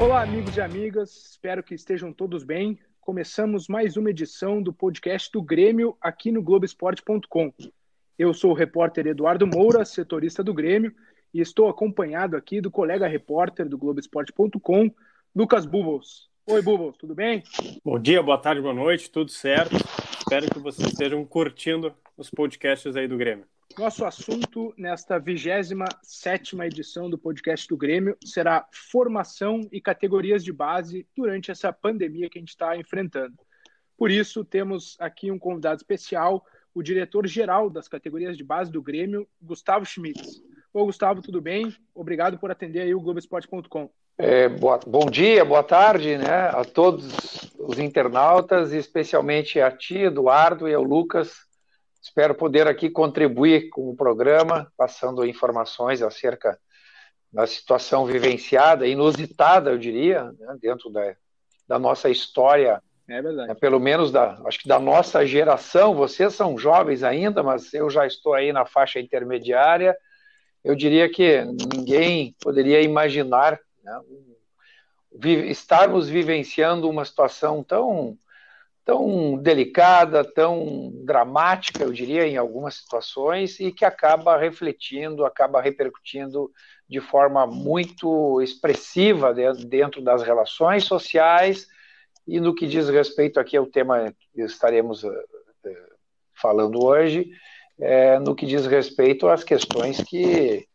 Olá, amigos e amigas, espero que estejam todos bem começamos mais uma edição do podcast do Grêmio aqui no Globoesporte.com. Eu sou o repórter Eduardo Moura, setorista do Grêmio, e estou acompanhado aqui do colega repórter do Globoesporte.com, Lucas Bubbles. Oi, Bubbles, tudo bem? Bom dia, boa tarde, boa noite, tudo certo. Espero que vocês estejam curtindo os podcasts aí do Grêmio. Nosso assunto nesta 27 edição do podcast do Grêmio será formação e categorias de base durante essa pandemia que a gente está enfrentando. Por isso, temos aqui um convidado especial, o diretor-geral das categorias de base do Grêmio, Gustavo Schmitz. Ô, Gustavo, tudo bem? Obrigado por atender aí o Globoesporte.com. É, boa, bom dia, boa tarde né, a todos os internautas, especialmente a ti, Eduardo, e ao Lucas, Espero poder aqui contribuir com o programa, passando informações acerca da situação vivenciada, inusitada, eu diria, né, dentro da, da nossa história. É verdade. Né, pelo menos da, acho que da nossa geração. Vocês são jovens ainda, mas eu já estou aí na faixa intermediária. Eu diria que ninguém poderia imaginar né, estarmos vivenciando uma situação tão tão delicada, tão dramática, eu diria, em algumas situações, e que acaba refletindo, acaba repercutindo de forma muito expressiva dentro das relações sociais. E no que diz respeito aqui ao tema que estaremos eh, eh, falando hoje, é, no que diz respeito às questões que,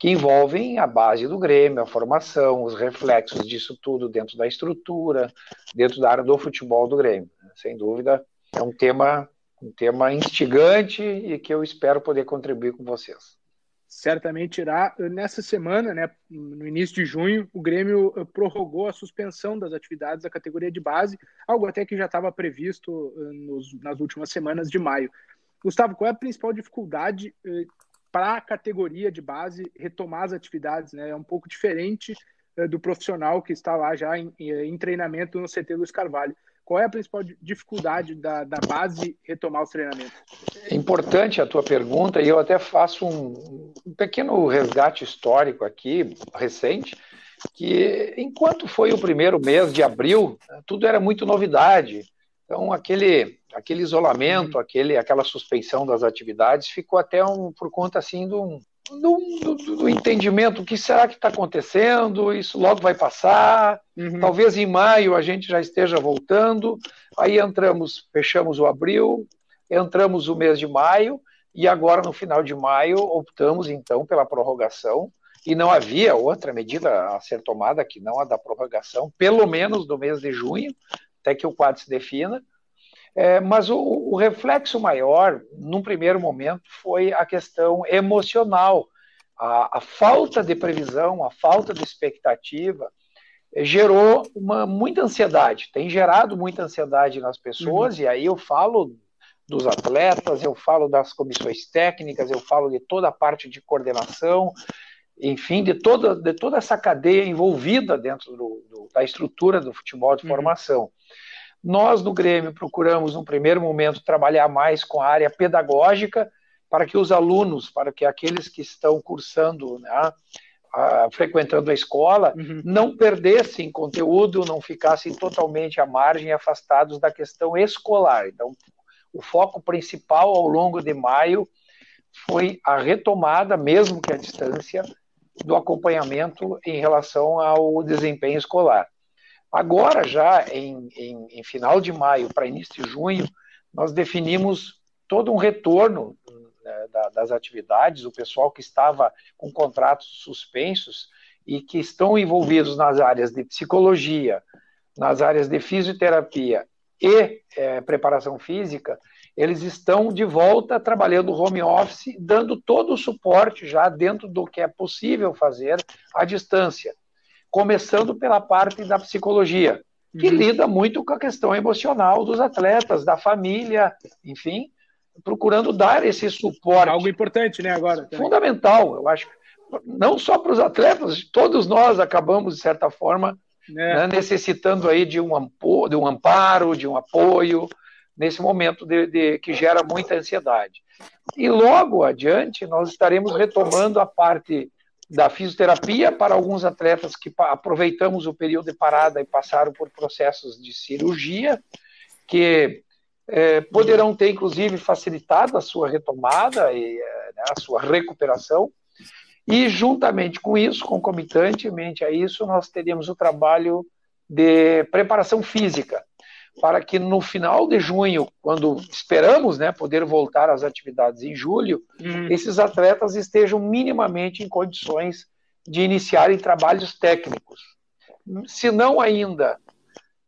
que envolvem a base do Grêmio, a formação, os reflexos disso tudo dentro da estrutura, dentro da área do futebol do Grêmio sem dúvida, é um tema, um tema instigante e que eu espero poder contribuir com vocês. Certamente irá. Nessa semana, né, no início de junho, o Grêmio eh, prorrogou a suspensão das atividades da categoria de base, algo até que já estava previsto eh, nos, nas últimas semanas de maio. Gustavo, qual é a principal dificuldade eh, para a categoria de base retomar as atividades? Né? É um pouco diferente do profissional que está lá já em, em treinamento no CT Luiz Carvalho. Qual é a principal dificuldade da, da base retomar os treinamentos? É importante a tua pergunta e eu até faço um, um pequeno resgate histórico aqui, recente, que enquanto foi o primeiro mês de abril, tudo era muito novidade. Então, aquele, aquele isolamento, uhum. aquele, aquela suspensão das atividades ficou até um, por conta assim um, do, do, do entendimento, o que será que está acontecendo, isso logo vai passar, uhum. talvez em maio a gente já esteja voltando, aí entramos, fechamos o abril, entramos o mês de maio, e agora no final de maio optamos então pela prorrogação, e não havia outra medida a ser tomada que não a da prorrogação, pelo menos no mês de junho, até que o quadro se defina, é, mas o, o, reflexo maior, num primeiro momento, foi a questão emocional. A, a falta de previsão, a falta de expectativa, é, gerou uma, muita ansiedade, tem gerado muita ansiedade nas pessoas, uhum. e aí eu falo dos atletas, eu falo das comissões técnicas, eu falo de toda a parte de coordenação, enfim, de toda, de toda essa cadeia envolvida dentro do, do, da estrutura do futebol de uhum. formação. Nós, no Grêmio, procuramos, no primeiro momento, trabalhar mais com a área pedagógica, para que os alunos, para que aqueles que estão cursando, né, a, frequentando a escola, uhum. não perdessem conteúdo, não ficassem totalmente à margem, afastados da questão escolar. Então, o foco principal ao longo de maio foi a retomada, mesmo que à distância, do acompanhamento em relação ao desempenho escolar. Agora, já em, em, em final de maio para início de junho, nós definimos todo um retorno né, da, das atividades, o pessoal que estava com contratos suspensos e que estão envolvidos nas áreas de psicologia, nas áreas de fisioterapia e é, preparação física, eles estão de volta trabalhando home office, dando todo o suporte já dentro do que é possível fazer à distância, começando pela parte da psicologia, que uhum. lida muito com a questão emocional dos atletas, da família, enfim, procurando dar esse suporte. Algo importante, né, agora? Também. Fundamental, eu acho. Não só para os atletas, todos nós acabamos, de certa forma, é. né, necessitando aí de um, de um amparo, de um apoio, nesse momento de, de, que gera muita ansiedade. E logo adiante, nós estaremos retomando a parte da fisioterapia para alguns atletas que aproveitamos o período de parada e passaram por processos de cirurgia, que é, poderão ter, inclusive, facilitado a sua retomada e é, né, a sua recuperação. E, juntamente com isso, concomitantemente a isso, nós teríamos o trabalho de preparação física, para que no final de junho, quando esperamos né, poder voltar às atividades em julho, uhum. esses atletas estejam minimamente em condições de iniciarem trabalhos técnicos. Se não ainda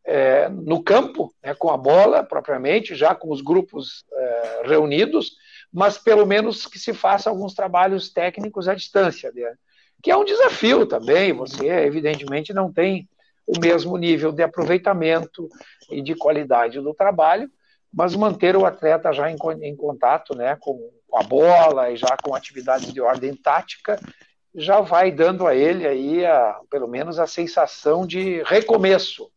é, no campo, né, com a bola propriamente, já com os grupos é, reunidos, mas pelo menos que se faça alguns trabalhos técnicos à distância, né, que é um desafio também. Você, evidentemente, não tem o mesmo nível de aproveitamento e de qualidade do trabalho, mas manter o atleta já em, em contato né, com, a bola e já com atividades de ordem tática já vai dando a ele aí a, pelo menos a sensação de recomeço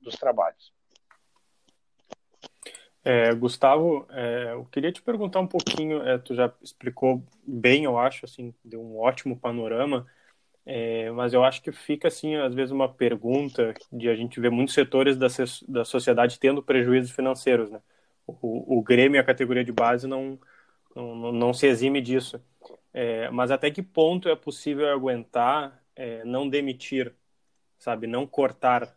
dos trabalhos. É, Gustavo, é, eu queria te perguntar um pouquinho, é, tu já explicou bem, eu acho, assim, deu um ótimo panorama, é, mas eu acho que fica, assim, às vezes uma pergunta de a gente ver muitos setores da, da sociedade tendo prejuízos financeiros, né? O, o Grêmio e a categoria de base não, não, não se exime disso. É, mas até que ponto é possível aguentar é, não demitir, sabe, não cortar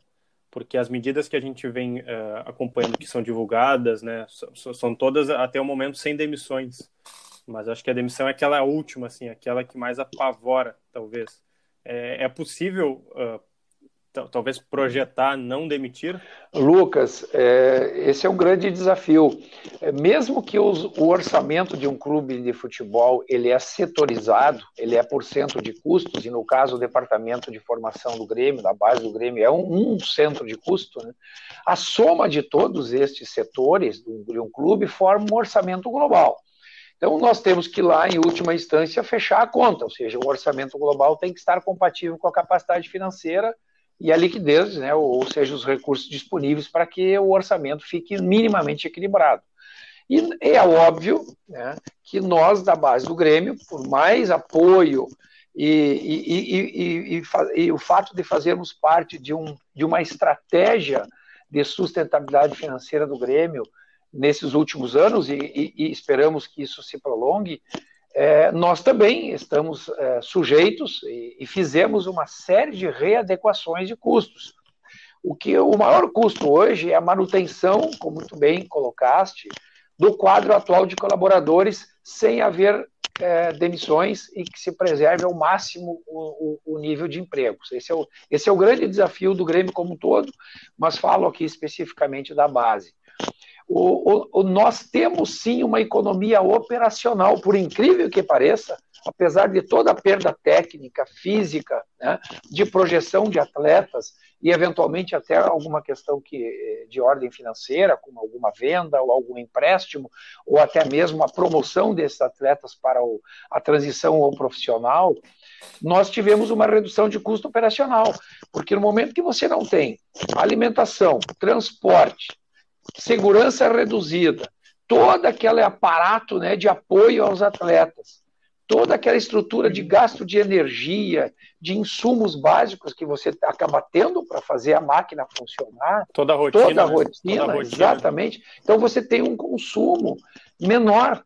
porque as medidas que a gente vem uh, acompanhando que são divulgadas, né, são, são, todas até o momento sem demissões. Mas acho que a demissão é aquela última, assim, aquela que mais apavora, talvez. É, é possível uh, talvez projetar não demitir? Lucas, é, esse é um grande desafio. É, mesmo que os, o orçamento de um clube de futebol ele é setorizado, ele é por cento de custos, e no caso o departamento de formação do Grêmio, da base do Grêmio, é um, um centro de custo, né? a soma de todos estes setores de um clube forma um orçamento global. Então, nós temos que, lá, em última instância, fechar a conta, ou seja, o orçamento global tem que estar compatível com a capacidade financeira e a liquidez, né, ou seja, os recursos disponíveis para que o orçamento fique minimamente equilibrado. E é óbvio né, que nós, da base do Grêmio, por mais apoio e, e, e, e, o fato de fazermos parte de, um, de uma estratégia de sustentabilidade financeira do Grêmio nesses últimos anos, e, esperamos que isso se prolongue, é, nós também estamos é, sujeitos e, e, fizemos uma série de readequações de custos. O que o maior custo hoje é a manutenção, como muito bem colocaste, do quadro atual de colaboradores sem haver é, demissões e que se preserve ao máximo o, o, o nível de empregos. Esse é, o, esse é o grande desafio do Grêmio como um todo, mas falo aqui especificamente da base. O, o, nós temos sim uma economia operacional, por incrível que pareça, apesar de toda a perda técnica, física, né, de projeção de atletas e eventualmente até alguma questão que, de ordem financeira, como alguma venda ou algum empréstimo, ou até mesmo a promoção desses atletas para o, a transição ao profissional, nós tivemos uma redução de custo operacional, porque no momento que você não tem alimentação, transporte, segurança reduzida, todo aquele aparato né, de apoio aos atletas, toda aquela estrutura de gasto de energia, de insumos básicos que você acaba tendo para fazer a máquina funcionar. Toda a rotina. Toda a rotina, toda a rotina. exatamente. Então você tem um consumo menor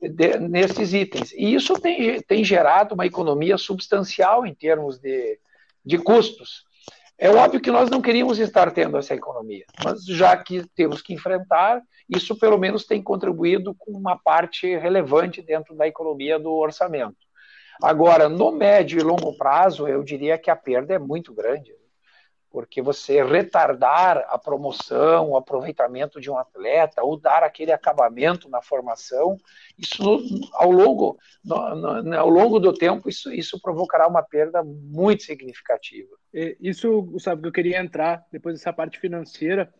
de, nesses itens. E isso tem, tem gerado uma economia substancial em termos de, de custos. É óbvio que nós não queríamos estar tendo essa economia, mas já que temos que enfrentar, isso pelo menos tem contribuído com uma parte relevante dentro da economia do orçamento. Agora, no médio e longo prazo, eu diria que a perda é muito grande. Porque você retardar a promoção, o aproveitamento de um atleta, ou dar aquele acabamento na formação, isso ao, longo, no, no, ao longo do tempo, isso, isso provocará uma perda muito significativa. Isso, Gustavo, que eu queria entrar, depois dessa parte financeira,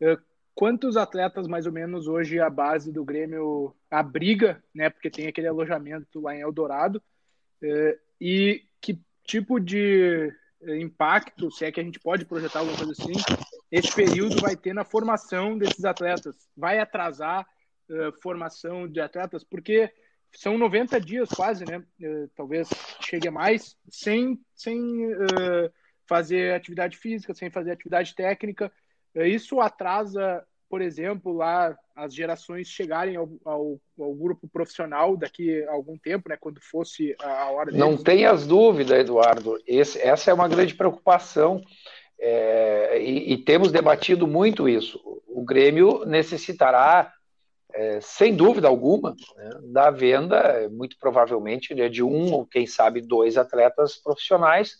é, quantos atletas, mais ou menos, hoje a base do Grêmio abriga, né, porque tem aquele alojamento lá em Eldorado, é, e que tipo de impacto, se é que a gente pode projetar alguma coisa assim, esse período vai ter na formação desses atletas? Vai atrasar uh, formação de atletas? Porque são 90 dias quase, né? Uh, talvez chegue a mais, sem, sem uh, fazer atividade física, sem fazer atividade técnica. isso atrasa por exemplo, lá as gerações chegarem ao, ao, ao, grupo profissional daqui a algum tempo, né, quando fosse a hora deles. Não tenhas dúvida, Eduardo. Esse, essa é uma grande preocupação é, e, e, temos debatido muito isso. O Grêmio necessitará, é, sem dúvida alguma, né, da venda, muito provavelmente, de um ou quem sabe dois atletas profissionais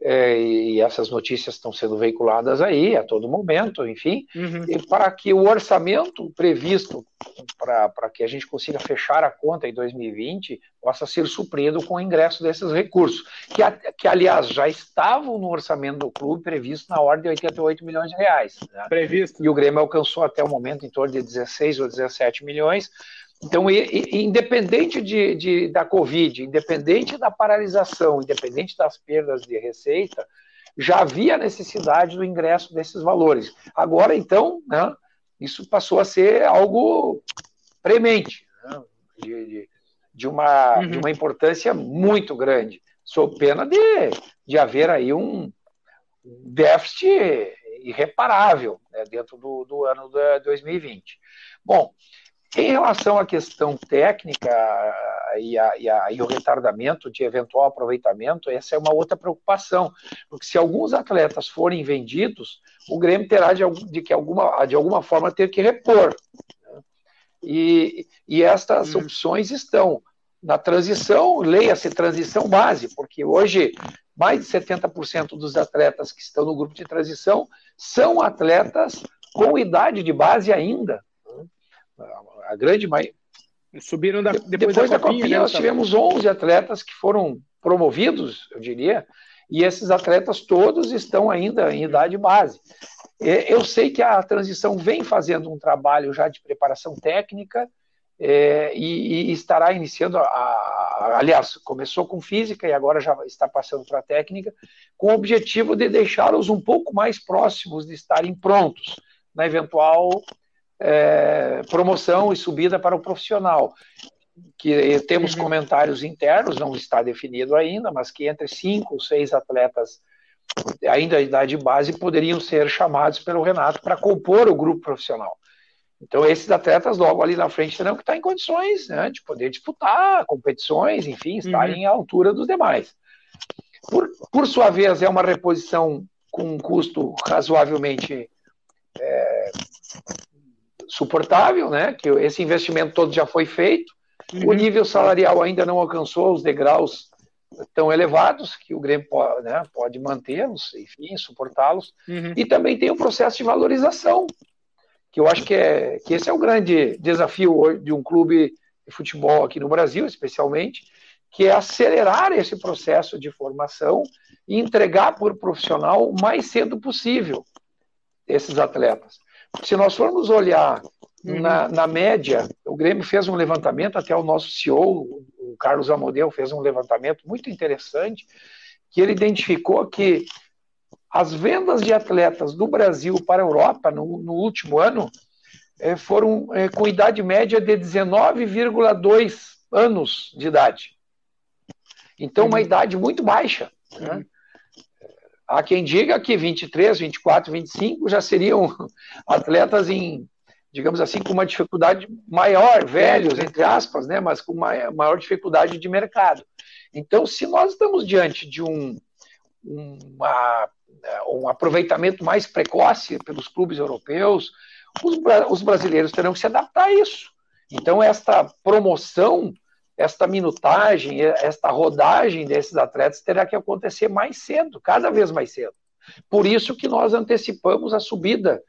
é, e essas notícias estão sendo veiculadas aí a todo momento, enfim, uhum. e para que o orçamento previsto para que a gente consiga fechar a conta em 2020 possa ser suprido com o ingresso desses recursos, que, que aliás já estavam no orçamento do clube previsto na ordem de 88 milhões de reais. Né? Previsto. E o Grêmio alcançou até o momento em torno de 16 ou 17 milhões, então, independente de, de, da Covid, independente da paralisação, independente das perdas de receita, já havia necessidade do ingresso desses valores. Agora, então, né, isso passou a ser algo premente, né, de, de, de, uma, uhum. de uma importância muito grande, sob pena de, de haver aí um déficit irreparável né, dentro do, do ano de 2020. Bom, em relação à questão técnica e, a, e, a, e, o retardamento de eventual aproveitamento, essa é uma outra preocupação, porque se alguns atletas forem vendidos, o Grêmio terá de, de que alguma, de alguma forma ter que repor. Né? E, e estas hum. opções estão na transição, leia-se transição base, porque hoje mais de 70% dos atletas que estão no grupo de transição são atletas com idade de base ainda a grande maioria. Subiram da, depois, depois da, da Copinha, Copinha né, nós tivemos 11 atletas que foram promovidos, eu diria, e esses atletas todos estão ainda em idade base. Eu sei que a transição vem fazendo um trabalho já de preparação técnica é, e, e, estará iniciando, a, a, aliás, começou com física e agora já está passando para a técnica, com o objetivo de deixá-los um pouco mais próximos de estarem prontos na eventual é, promoção e subida para o profissional. Que temos uhum. comentários internos, não está definido ainda, mas que entre cinco ou seis atletas ainda da idade base poderiam ser chamados pelo Renato para compor o grupo profissional. Então, esses atletas logo ali na frente terão que estar em condições né, de poder disputar competições, enfim, estarem uhum. à altura dos demais. Por, por sua vez, é uma reposição com um custo razoavelmente é, suportável, né? Que esse investimento todo já foi feito. Uhum. O nível salarial ainda não alcançou os degraus tão elevados que o Grêmio pode, né, pode mantê-los, enfim, suportá-los. Uhum. E também tem o processo de valorização, que eu acho que, é, que esse é o grande desafio de um clube de futebol aqui no Brasil, especialmente, que é acelerar esse processo de formação e entregar por profissional o mais cedo possível esses atletas. Se nós formos olhar uhum. na, na, média, o Grêmio fez um levantamento, até o nosso CEO, o Carlos Amodeu, fez um levantamento muito interessante, que ele identificou que as vendas de atletas do Brasil para a Europa no, no último ano é, foram é, com idade média de 19,2 anos de idade. Então, uma uhum. idade muito baixa. Né? Há quem diga que 23, 24, 25 já seriam atletas em, digamos assim, com uma dificuldade maior, velhos, entre aspas, né, mas com uma maior dificuldade de mercado. Então, se nós estamos diante de um, uma, um aproveitamento mais precoce pelos clubes europeus, os, os brasileiros terão que se adaptar a isso. Então, esta promoção esta minutagem, esta rodagem desses atletas terá que acontecer mais cedo, cada vez mais cedo. Por isso que nós antecipamos a subida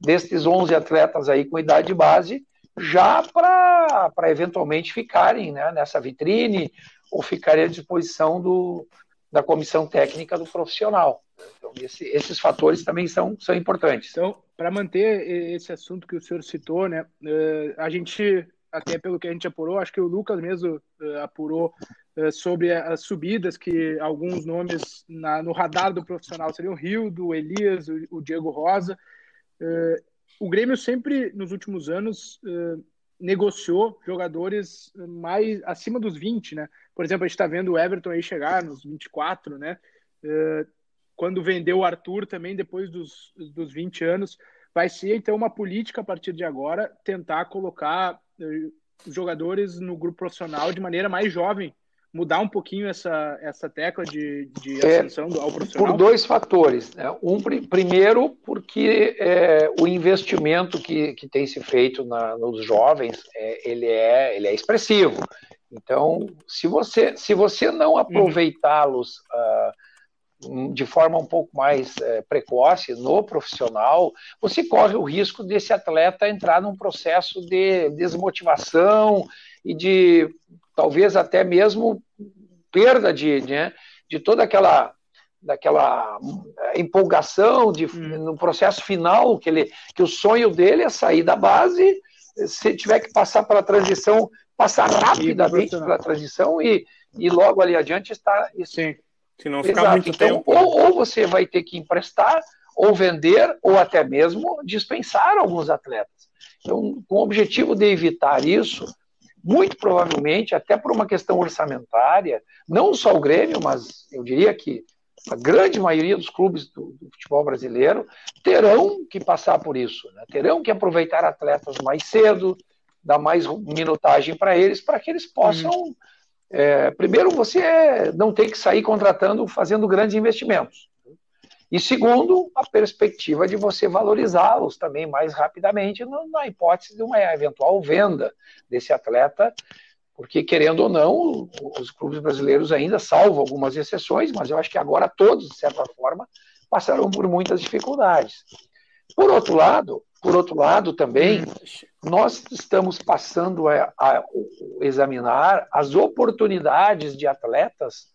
destes 11 atletas aí com idade base, já para eventualmente ficarem né, nessa vitrine ou ficarem à disposição do, da comissão técnica do profissional. Então, esse, esses fatores também são, são importantes. Então, para manter esse assunto que o senhor citou, né, eh, a gente, até pelo que a gente apurou, acho que o Lucas mesmo eh, apurou eh, sobre as subidas, que alguns nomes na, no radar do profissional seriam o Rio, do Elias, o, o Diego Rosa. o Grêmio sempre, nos últimos anos, negociou jogadores mais acima dos 20, né? Por exemplo, a gente está vendo o Everton aí chegar nos 24, né? quando vendeu o Arthur também, depois dos, dos 20 anos, vai ser então uma política a partir de agora tentar colocar uh, jogadores no grupo profissional de maneira mais jovem, mudar um pouquinho essa, essa tecla de, de é, ascensão é, ao profissional? Por dois fatores. Né? Um, primeiro, porque é, o investimento que, que tem se feito na, nos jovens, é, ele, é, ele é expressivo. Então, se você, se você não uhum. aproveitá-los uh, de forma um pouco mais é, precoce no profissional, você corre o risco desse atleta entrar num processo de desmotivação e de talvez até mesmo perda de, né, de toda aquela daquela é, empolgação de, hum. no processo final que ele que o sonho dele é sair da base se tiver que passar pela transição passar rapidamente pela transição e, e logo ali adiante está Sim se não ficar Exato. muito então, tempo. Ou, ou você vai ter que emprestar, ou vender, ou até mesmo dispensar alguns atletas. Então, com o objetivo de evitar isso, muito provavelmente, até por uma questão orçamentária, não só o Grêmio, mas eu diria que a grande maioria dos clubes do, do futebol brasileiro terão que passar por isso, né? terão que aproveitar atletas mais cedo, dar mais minutagem para eles, para que eles possam uhum. É, primeiro, você não tem que sair contratando, fazendo grandes investimentos. E segundo, a perspectiva de você valorizá-los também mais rapidamente na hipótese de uma eventual venda desse atleta, porque querendo ou não, os clubes brasileiros ainda, salvo algumas exceções, mas eu acho que agora todos, de certa forma, passarão por muitas dificuldades. Por outro lado, por outro lado também, nós estamos passando a, a examinar as oportunidades de atletas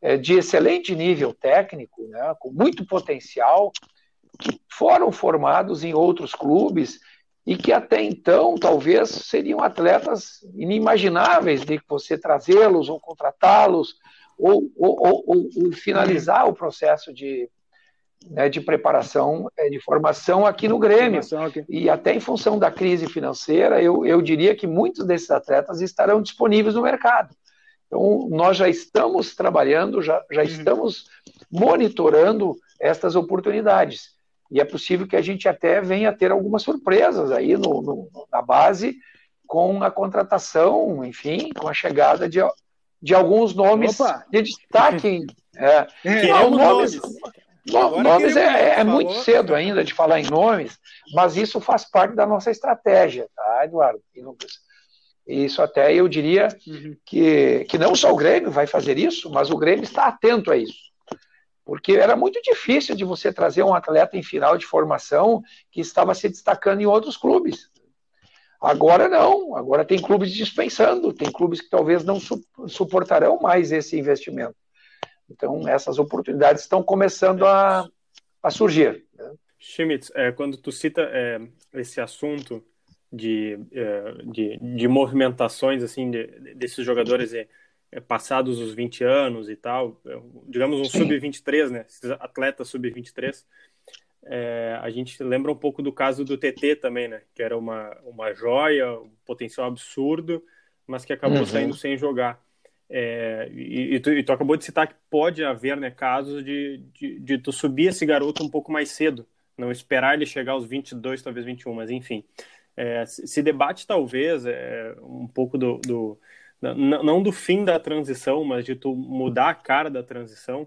é, de excelente nível técnico, né, com muito potencial, que foram formados em outros clubes e que até então talvez seriam atletas inimagináveis de você trazê-los ou contratá-los ou, ou, ou, ou, finalizar o processo de né, de preparação, é, de formação aqui no Grêmio. Aqui. E até em função da crise financeira, eu, eu diria que muitos desses atletas estarão disponíveis no mercado. Então, nós já estamos trabalhando, já, já uhum. estamos monitorando estas oportunidades. E é possível que a gente até venha a ter algumas surpresas aí no, no, na base com a contratação, enfim, com a chegada de, de alguns nomes Opa. de destaque. É, é, é nomes, Nomes é, é muito cedo ainda de falar em nomes, mas isso faz parte da nossa estratégia, tá, Eduardo e Lucas? Isso até eu diria uhum. que, que não só o Grêmio vai fazer isso, mas o Grêmio está atento a isso. Porque era muito difícil de você trazer um atleta em final de formação que estava se destacando em outros clubes. Agora não, agora tem clubes dispensando, tem clubes que talvez não suportarão mais esse investimento. Então, essas oportunidades estão começando a, a surgir. Né? Schmitz, é, quando tu cita é, esse assunto de, é, de, de, movimentações assim de, desses jogadores é, é, passados os 20 anos e tal, é, digamos um sub-23, né? Esses atletas sub-23, a gente lembra um pouco do caso do TT também, né? Que era uma, uma joia, um potencial absurdo, mas que acabou uhum. saindo sem jogar. É, e, e, tu, e, tu, acabou de citar que pode haver né, casos de, de, de, tu subir esse garoto um pouco mais cedo, não esperar ele chegar aos 22, talvez 21, mas enfim. É, se debate talvez é, um pouco do, do, não do fim da transição, mas de tu mudar a cara da transição,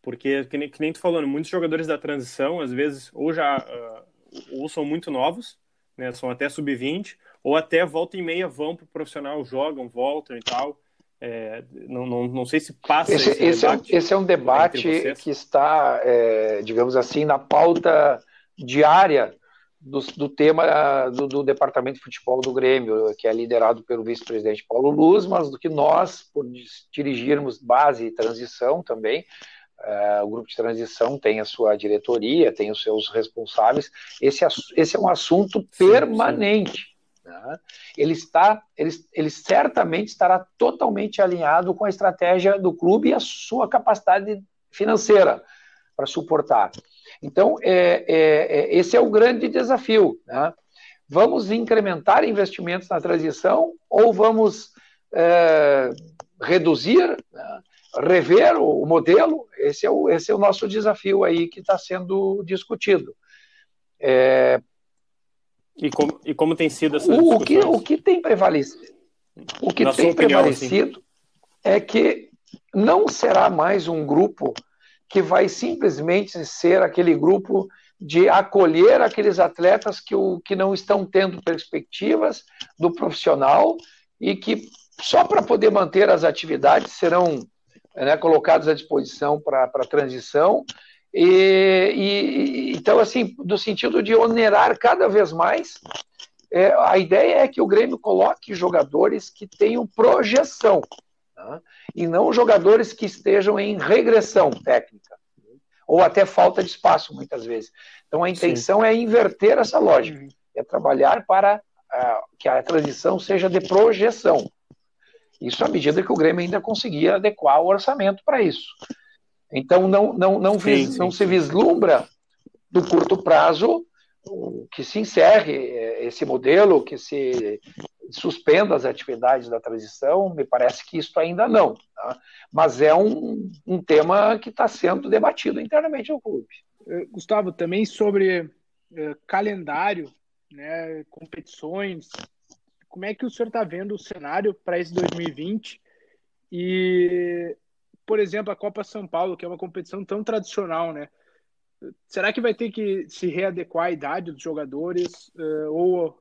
porque que nem, que nem tu falando, né, muitos jogadores da transição às vezes ou já uh, ou são muito novos, né, são até sub-20, ou até volta e meia vão pro profissional, jogam, voltam e tal É, não, não, não sei se passa esse, esse, esse, é, um, esse é um debate que está, é, digamos assim, na pauta diária do, do tema do, do, Departamento de Futebol do Grêmio, que é liderado pelo vice-presidente Paulo Luz, mas do que nós, por dirigirmos base e transição também, uh, o grupo de transição tem a sua diretoria, tem os seus responsáveis, esse, esse é um assunto permanente. Sim, sim. Né? Ele, está, ele, ele certamente estará totalmente alinhado com a estratégia do clube e a sua capacidade financeira para suportar. Então, é, é, é, esse é o grande desafio. Né? Vamos incrementar investimentos na transição ou vamos é, reduzir, né? rever o, o, modelo? Esse é o, esse é o nosso desafio aí que está sendo discutido. É, e, como, e como tem sido essa o, o que O que tem prevalecido, o que tem prevalecido assim. é que não será mais um grupo que vai simplesmente ser aquele grupo de acolher aqueles atletas que, o, que não estão tendo perspectivas do profissional e que só para poder manter as atividades serão né, colocados à disposição para a transição. E, e, então, assim, no sentido de onerar cada vez mais, é, a ideia é que o Grêmio coloque jogadores que tenham projeção tá? e não jogadores que estejam em regressão técnica ou até falta de espaço muitas vezes. Então a intenção Sim. é inverter essa lógica, é trabalhar para uh, que a transição seja de projeção. Isso à medida que o Grêmio ainda conseguia adequar o orçamento para isso. Então não não não, sim, vis, sim, não se vislumbra do curto prazo que se encerre eh, esse modelo, que se suspenda as atividades da transição, me parece que isso ainda não. Tá? Mas é um, um tema que está sendo debatido internamente no clube. Eh, Gustavo, também sobre uh, calendário, né, competições, como é que o senhor está vendo o cenário para esse 2020? E, por exemplo, a Copa São Paulo, que é uma competição tão tradicional, né? Será que vai ter que se readequar à idade dos jogadores? Uh, ou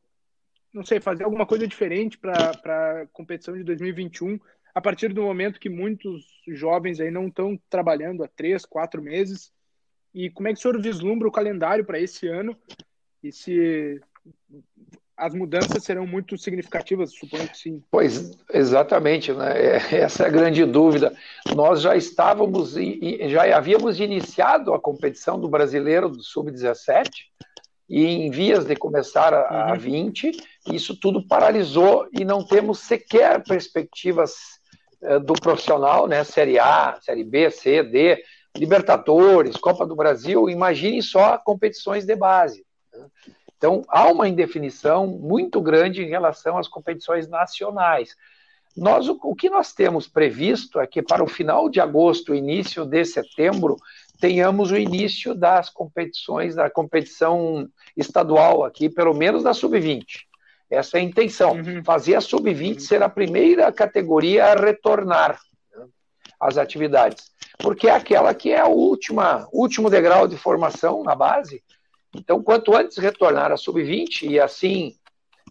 não sei, fazer alguma coisa diferente para a competição de 2021, a partir do momento que muitos jovens aí não estão trabalhando há três, quatro meses. E como é que o senhor vislumbra o calendário para esse ano? E se as mudanças serão muito significativas, suponho que sim. Pois, exatamente, né? É, essa é a grande dúvida. Nós já estávamos, já havíamos iniciado a competição do brasileiro do Sub-17, e em vias de começar a, a 20, uhum. isso tudo paralisou e não temos sequer perspectivas uh, do profissional, né? Série A, Série B, C, D, Libertadores, Copa do Brasil, imagine só competições de base. Né? Então, há uma indefinição muito grande em relação às competições nacionais. Nós, o, o que nós temos previsto é que para o final de agosto, início de setembro, tenhamos o início das competições, da competição estadual aqui, pelo menos da sub-20. Essa é a intenção, uhum. fazer a sub-20 uhum. ser a primeira categoria a retornar né, às atividades, porque é aquela que é o última, último degrau de formação na base. Então, quanto antes retornar à sub-20 e assim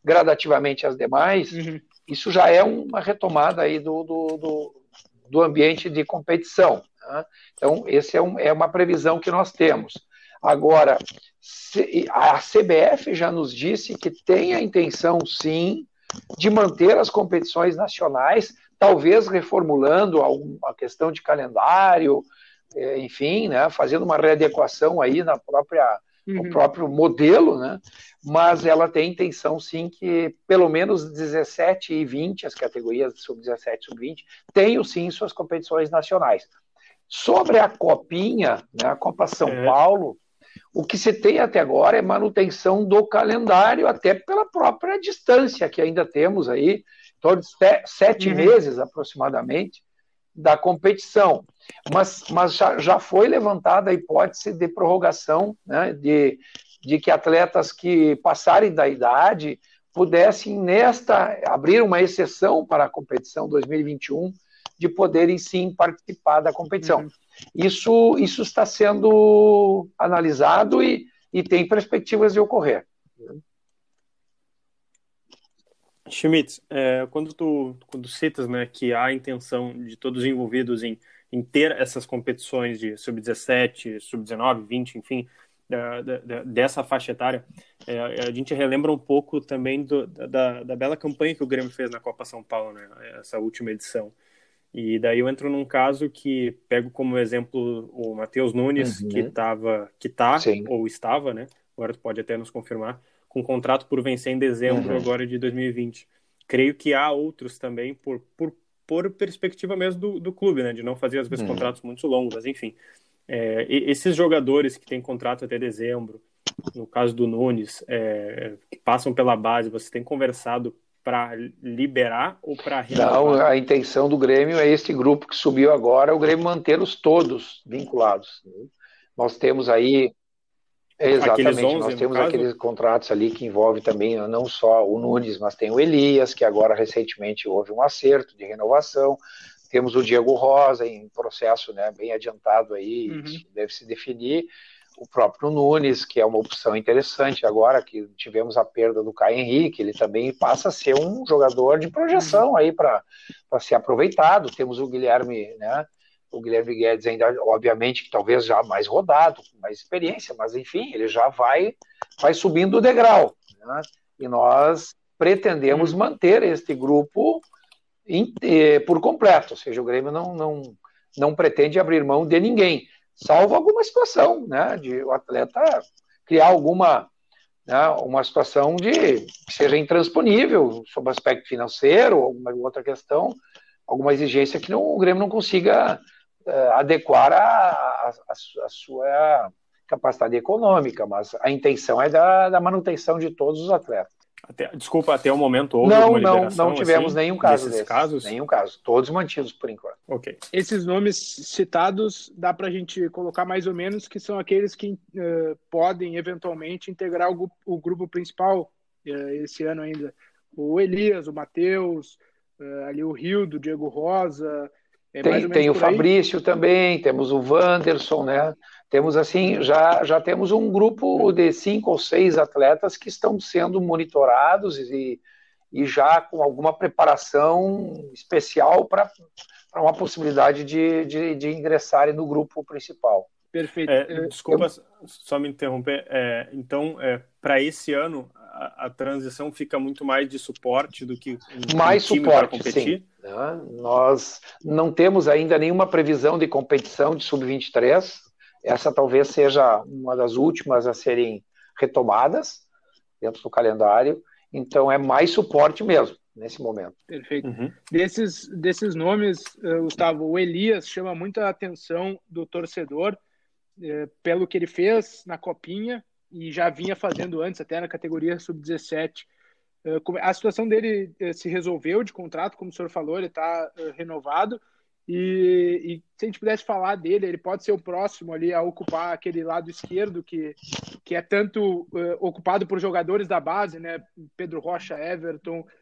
gradativamente as demais, uhum. isso já é uma retomada aí do, do, do, do ambiente de competição. Né? Então, essa é, um, é uma previsão que nós temos. Agora, a CBF já nos disse que tem a intenção, sim, de manter as competições nacionais, talvez reformulando a questão de calendário, é, enfim, né, fazendo uma readequação aí na própria uhum. no próprio modelo, né? Mas ela tem intenção sim que pelo menos 17 e 20, as categorias sub-17 e sub-20, tenham sim suas competições nacionais. Sobre a Copinha, né, a Copa São é. Paulo, o que se tem até agora é manutenção do calendário, até pela própria distância que ainda temos aí, torno de sete uhum. meses aproximadamente, da competição. Mas, mas já, já foi levantada a hipótese de prorrogação, né, de, de que atletas que passarem da idade pudessem, nesta, abrir uma exceção para a competição 2021 de poderem sim participar da competição. Uhum. Isso, isso está sendo analisado e, e tem perspectivas de ocorrer. Schmitz, é, quando tu quando citas né, que há a intenção de todos os envolvidos em, em ter essas competições de sub-17, sub-19, 20, enfim, da, da, dessa faixa etária, é, a gente relembra um pouco também do, da, da, bela campanha que o Grêmio fez na Copa São Paulo, né, essa última edição. E daí eu entro num caso que pego como exemplo o Matheus Nunes, uhum. que estava, que tá, Sim. ou estava, né? Agora tu pode até nos confirmar, com contrato por vencer em dezembro uhum. agora de 2020. Creio que há outros também por, por, por perspectiva mesmo do, do clube, né? De não fazer às vezes uhum. contratos muito longos, mas enfim. É, esses jogadores que têm contrato até dezembro, no caso do Nunes, é, que passam pela base, você tem conversado para liberar ou para Não, a intenção do Grêmio é esse grupo que subiu agora, o Grêmio mantê-los todos vinculados. Nós temos aí exatamente, 11, nós temos aqueles contratos ali que envolve também não só o Nunes, mas tem o Elias, que agora recentemente houve um acerto de renovação. Temos o Diego Rosa em processo né, bem adiantado aí, uhum. deve se definir o próprio Nunes, que é uma opção interessante agora que tivemos a perda do Caio Henrique, ele também passa a ser um jogador de projeção aí para ser aproveitado. Temos o Guilherme, né? O Guilherme Guedes ainda, obviamente, que talvez já mais rodado, com mais experiência, mas enfim, ele já vai, vai subindo o degrau. Né? E nós pretendemos hum. manter este grupo in, eh, por completo, ou seja, o Grêmio não, não, não pretende abrir mão de ninguém salvo alguma situação, né, de o atleta criar alguma né, uma situação de que seja intransponível sob aspecto financeiro, alguma outra questão, alguma exigência que não, o Grêmio não consiga adequar a, a, a, sua capacidade econômica, mas a intenção é da, da manutenção de todos os atletas. Até, desculpa, até o momento houve não, uma Não, não tivemos assim, nenhum caso desses. casos? Nenhum caso. Todos mantidos por enquanto. Ok. Esses nomes citados, dá para a gente colocar mais ou menos que são aqueles que uh, podem eventualmente integrar o, o grupo principal uh, esse ano ainda. O Elias, o Matheus, uh, ali o Rio, do Diego Rosa. É tem, tem o Fabrício também, temos o Wanderson, né? temos assim já já temos um grupo de cinco ou seis atletas que estão sendo monitorados e, e já com alguma preparação especial para uma possibilidade de, de, de, ingressarem no grupo principal. Perfeito. É, é desculpa Eu... só me interromper. É, então, é, para esse ano, a, a, transição fica muito mais de suporte do que um, mais um suporte, para competir? Sim. Nós não temos ainda nenhuma previsão de competição de sub-23 essa talvez seja uma das últimas a serem retomadas dentro do calendário. Então é mais suporte mesmo nesse momento. Perfeito. Uhum. Desses, desses nomes, uh, Gustavo, o Elias chama muita atenção do torcedor uh, pelo que ele fez na Copinha e já vinha fazendo antes, até na categoria sub-17. Uh, a situação dele se resolveu de contrato, como o senhor falou, ele está renovado e, e, se a gente pudesse falar dele, ele pode ser o próximo ali a ocupar aquele lado esquerdo que, que é tanto ocupado por jogadores da base, né? Pedro Rocha, Everton, eh,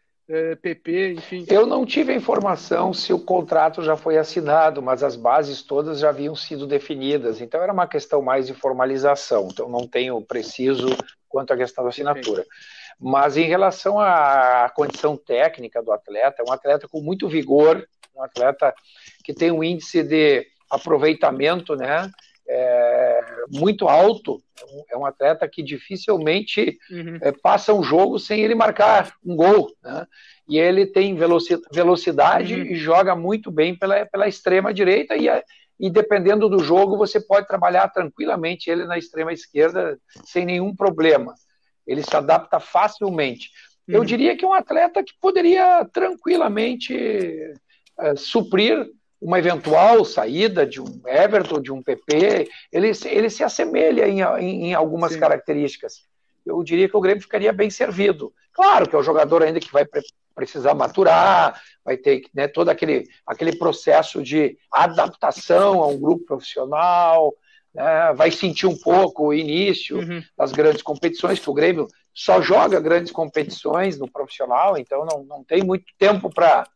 PP, enfim. Eu não tive a informação se o contrato já foi assinado, mas as bases todas já haviam sido definidas. Então era uma questão mais de formalização. Então não tenho preciso quanto à questão da assinatura. Mas em relação à condição técnica do atleta, é um atleta com muito vigor, um atleta que tem um índice de aproveitamento né, é, muito alto. É um atleta que dificilmente uhum. é, passa um jogo sem ele marcar um gol. Né? E ele tem velocidade uhum. e joga muito bem pela, pela extrema direita. E, e dependendo do jogo, você pode trabalhar tranquilamente ele na extrema esquerda sem nenhum problema. Ele se adapta facilmente. Eu uhum. diria que é um atleta que poderia tranquilamente é, suprir uma eventual saída de um Everton, de um PP, ele, ele se assemelha em, em, em algumas Sim. características. Eu diria que o Grêmio ficaria bem servido. Claro que é um jogador ainda que vai pre precisar maturar, vai ter né, todo aquele, aquele processo de adaptação a um grupo profissional, né, vai sentir um pouco o início uhum. das grandes competições, que o Grêmio só joga grandes competições no profissional, então não, não tem muito tempo para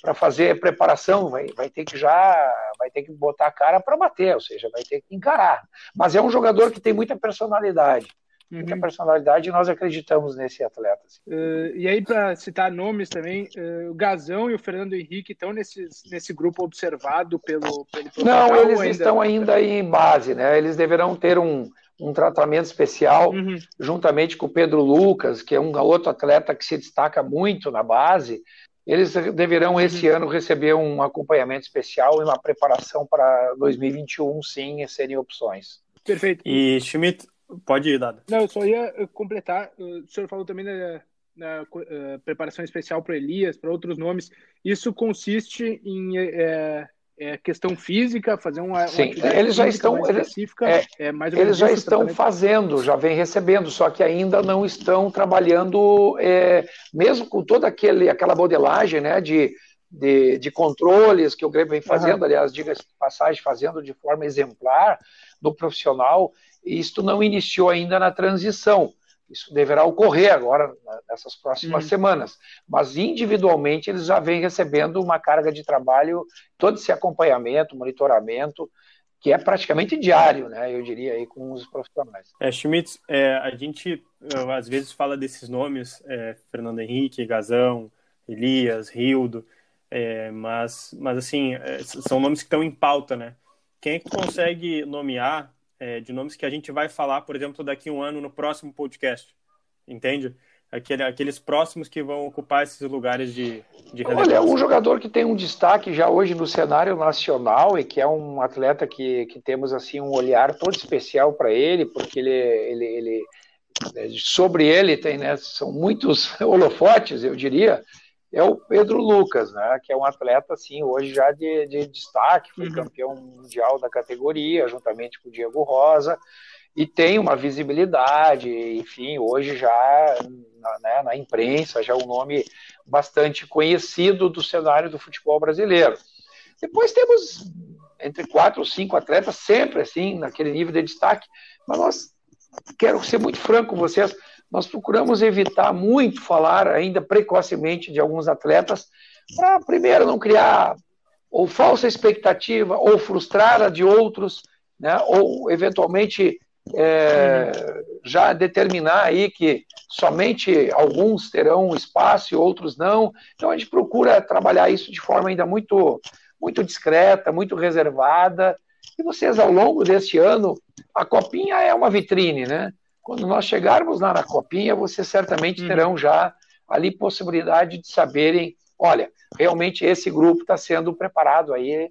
para fazer preparação, vai, vai ter que já vai ter que botar a cara para bater, ou seja, vai ter que encarar. Mas é um jogador que tem muita personalidade. muita uhum. personalidade e nós acreditamos nesse atleta. Assim. Uh, e aí, para citar nomes também, uh, o Gazão e o Fernando Henrique estão nesse, nesse grupo observado pelo, pelo Não, eles ainda... estão ainda em base, né? Eles deverão ter um, um tratamento especial, uhum. juntamente com o Pedro Lucas, que é um outro atleta que se destaca muito na base. Eles deverão esse ano receber um acompanhamento especial e uma preparação para 2021, sim, serem opções. Perfeito. E Schmidt, Pode ir, Dada. Não, eu só ia eh, completar. O senhor falou também da, da uh, preparação especial para Elias, para outros nomes. Isso consiste em é, é, questão física, fazer uma, Sim, uma eles já estão específica. É, é mais eles já estão fazendo, já vem recebendo, só que ainda não estão trabalhando, mesmo com toda aquele, aquela modelagem, né, de de, de, controles que o Grêmio vem fazendo, uhum. aliás, diga-se passagem, fazendo de forma exemplar do profissional, isto não iniciou ainda na transição. Isso deverá ocorrer agora, nessas próximas uhum. semanas. Mas individualmente eles já vêm recebendo uma carga de trabalho, todo esse acompanhamento, monitoramento, que é praticamente diário, né? Eu diria aí com os profissionais. É, Schmitz, é, a gente às vezes fala desses nomes, é, Fernando Henrique, Gazão, Elias, Rildo, é, mas, mas assim, é, são nomes que estão em pauta, né? Quem é que consegue nomear é, de nomes que a gente vai falar, por exemplo, daqui a um ano no próximo podcast. Entende? Aquele, aqueles próximos que vão ocupar esses lugares de, de Olha, um jogador que tem um destaque já hoje no cenário nacional e que é um atleta que, que temos assim um olhar todo especial para ele, porque ele, ele, ele sobre ele tem, né, são muitos holofotes, eu diria, é o Pedro Lucas, né, que é um atleta assim hoje já de, de destaque, foi uhum. campeão mundial da categoria, juntamente com o Diego Rosa, e tem uma visibilidade, enfim, hoje já na, né, na imprensa, já é um nome bastante conhecido do cenário do futebol brasileiro. Depois temos entre quatro ou cinco atletas, sempre assim, naquele nível de destaque, mas nós, quero ser muito franco com vocês, nós procuramos evitar muito falar ainda precocemente de alguns atletas, para, primeiro, não criar ou falsa expectativa, ou frustrar a de outros, né, ou eventualmente é, já determinar aí que somente alguns terão espaço e outros não. Então a gente procura trabalhar isso de forma ainda muito, muito discreta, muito reservada. E vocês, ao longo deste ano, a copinha é uma vitrine, né? Quando nós chegarmos lá na copinha, vocês certamente uhum. terão já ali possibilidade de saberem, olha, realmente esse grupo está sendo preparado aí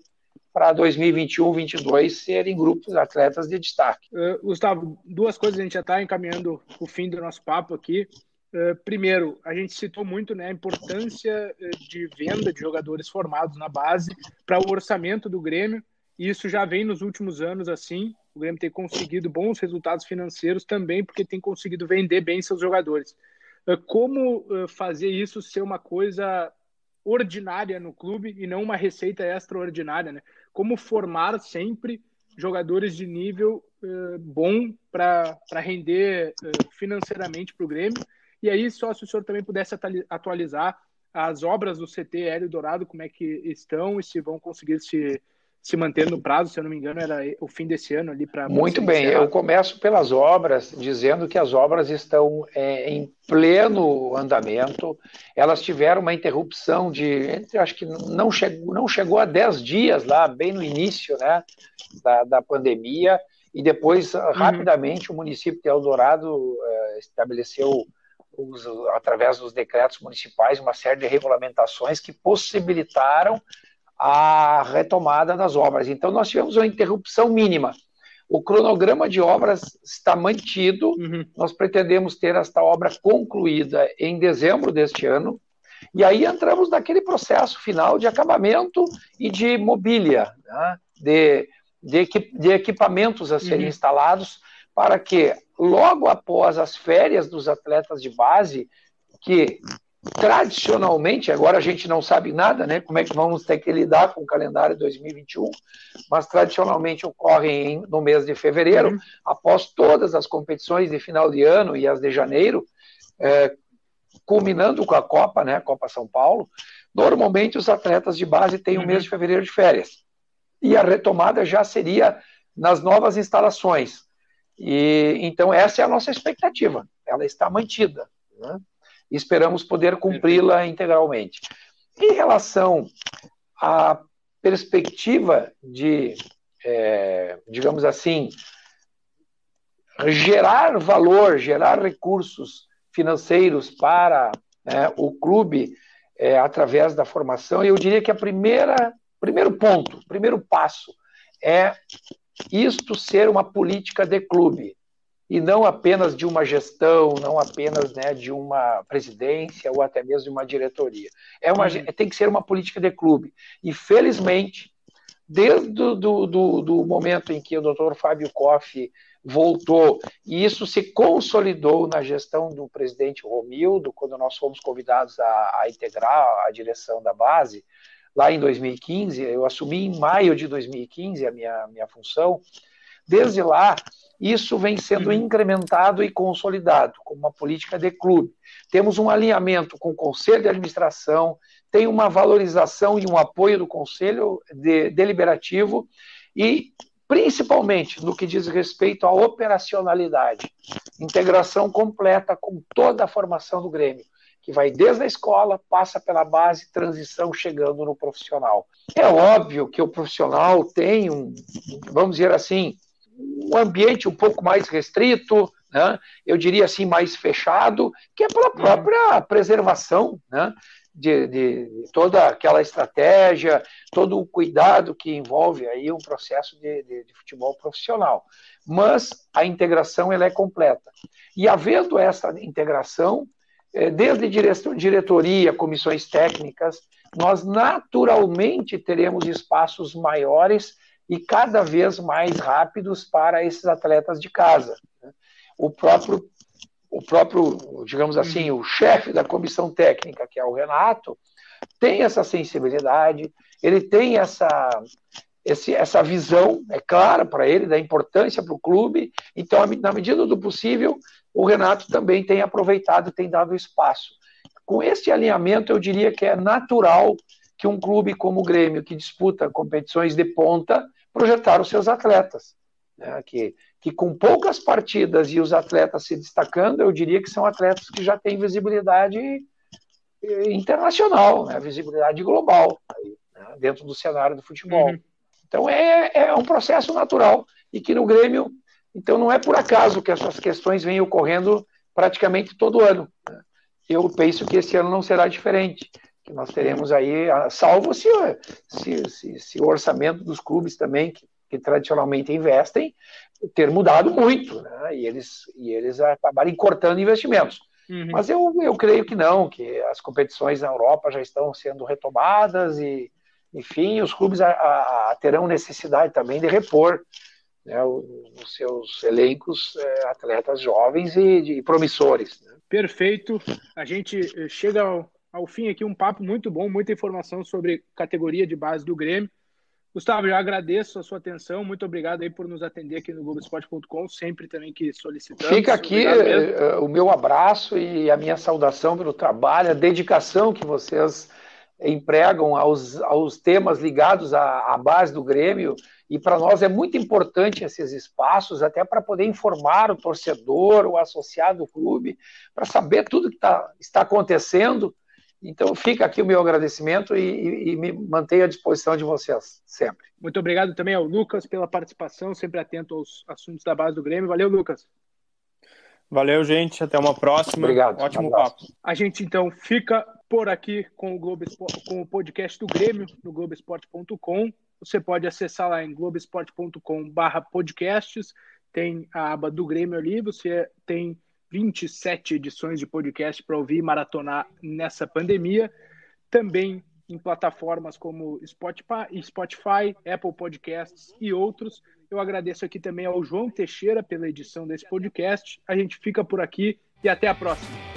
para 2021, 2022 serem grupos de atletas de destaque. Uh, Gustavo, duas coisas a gente já está encaminhando o fim do nosso papo aqui. Uh, primeiro, a gente citou muito né, a importância de venda de jogadores formados na base para o orçamento do Grêmio. E isso já vem nos últimos anos assim o Grêmio tem conseguido bons resultados financeiros também porque tem conseguido vender bem seus jogadores. Ah, como ah, fazer isso ser uma coisa ordinária no clube e não uma receita extraordinária, né? Como formar sempre jogadores de nível uh, bom para render uh, financeiramente para o Grêmio. E aí, só se o senhor também pudesse atualizar as obras do CT Hélio Dourado, como é que estão e se vão conseguir se se manter no prazo, se eu não me engano, era o fim desse ano ali para. Muito bem, eu começo pelas obras, dizendo que as obras estão é, em pleno andamento. Elas tiveram uma interrupção de, acho que não chegou, não chegou a 10 dias lá, bem no início né, da, da pandemia, e depois, uhum. rapidamente, o município de Eldorado é, estabeleceu. Os, através dos decretos municipais, uma série de regulamentações que possibilitaram a retomada das obras. Então, nós tivemos uma interrupção mínima. O cronograma de obras está mantido. Uhum. Nós pretendemos ter esta obra concluída em dezembro deste ano. E aí entramos naquele processo final de acabamento e de mobília, né? de, de, equipamentos a serem uhum. instalados, para que logo após as férias dos atletas de base, que tradicionalmente, agora a gente não sabe nada, né, como é que vamos ter que lidar com o calendário 2021, mas tradicionalmente ocorrem no mês de fevereiro, uhum. após todas as competições de final de ano e as de janeiro, é, culminando com a Copa, né, Copa São Paulo, normalmente os atletas de base têm o uhum. mês de fevereiro de férias. E a retomada já seria nas novas instalações. E então essa é a nossa expectativa. Ela está mantida. Né? E esperamos poder cumpri-la integralmente. Em relação à perspectiva de, é, digamos assim, gerar valor, gerar recursos financeiros para né, o clube é, através da formação, eu diria que a primeira, primeiro ponto, primeiro passo é isto ser uma política de clube e não apenas de uma gestão, não apenas né, de uma presidência ou até mesmo de uma diretoria. É uma, uhum. tem que ser uma política de clube. E, felizmente, desde do, do, do momento em que o doutor Fábio Koff voltou, e isso se consolidou na gestão do presidente Romildo, quando nós fomos convidados a, a integrar a direção da base, lá em 2015, eu assumi em maio de 2015 a minha, minha função, desde lá, isso vem sendo uhum. incrementado e consolidado como uma política de clube. Temos um alinhamento com o conselho de administração, tem uma valorização e um apoio do conselho de, deliberativo e principalmente no que diz respeito à operacionalidade, integração completa com toda a formação do Grêmio, que vai desde a escola, passa pela base, transição chegando no profissional. É óbvio que o profissional tem um, vamos dizer assim, um ambiente um pouco mais restrito, né? eu diria assim, mais fechado, que é pela própria preservação né? de, de, toda aquela estratégia, todo o cuidado que envolve aí um processo de, de, de futebol profissional. Mas a integração ela é completa. E havendo essa integração, é, desde diretoria, comissões técnicas, nós naturalmente teremos espaços maiores e cada vez mais rápidos para esses atletas de casa. Né? O próprio, o próprio, digamos assim, o chefe da comissão técnica, que é o Renato, tem essa sensibilidade, ele tem essa, esse, essa visão, é clara para ele, da importância para o clube. Então, na medida do possível, o Renato também tem aproveitado, tem dado espaço. Com esse alinhamento, eu diria que é natural que um clube como o Grêmio, que disputa competições de ponta, projetar os seus atletas. Né, que, que com poucas partidas e os atletas se destacando, eu diria que são atletas que já têm visibilidade eh, internacional, né, visibilidade global né, dentro do cenário do futebol. Uhum. Então é, é um processo natural e que no Grêmio, então não é por acaso que essas questões vêm ocorrendo praticamente todo ano. Né. Eu penso que esse ano não será diferente que nós teremos aí, salvo se, se, se, se o orçamento dos clubes também, que, que, tradicionalmente investem, ter mudado muito, né? e, eles, e eles acabarem cortando investimentos. Uhum. Mas eu, eu creio que não, que as competições na Europa já estão sendo retomadas e, enfim, os clubes a, a, a terão necessidade também de repor né, os, seus elencos é, atletas jovens e, de, promissores. Né? Perfeito. A gente eh, chega ao, ao fim aqui um papo muito bom, muita informação sobre categoria de base do Grêmio. Gustavo, já agradeço a sua atenção, muito obrigado aí por nos atender aqui no Globoesporte.com, sempre também que solicitamos. Fica aqui eh, o meu abraço e a minha saudação pelo trabalho, a dedicação que vocês empregam aos, aos temas ligados à, à base do Grêmio, e para nós é muito importante esses espaços, até para poder informar o torcedor, o associado do clube, para saber tudo que tá, está acontecendo, então fica aqui o meu agradecimento e, e, e, me mantenho à disposição de vocês, sempre. Muito obrigado também ao Lucas pela participação, sempre atento aos assuntos da base do Grêmio. Valeu, Lucas. Valeu, gente. Até uma próxima. Obrigado. Ótimo um papo. A gente então fica por aqui com o, Globo com o podcast do Grêmio no Globoesporte.com. Você pode acessar lá em globesport.com/podcasts. Tem a aba do Grêmio ali. Você tem 27 edições de podcast para ouvir e maratonar nessa pandemia. Também em plataformas como Spotify, Apple Podcasts e outros. Eu agradeço aqui também ao João Teixeira pela edição desse podcast. A gente fica por aqui e até a próxima.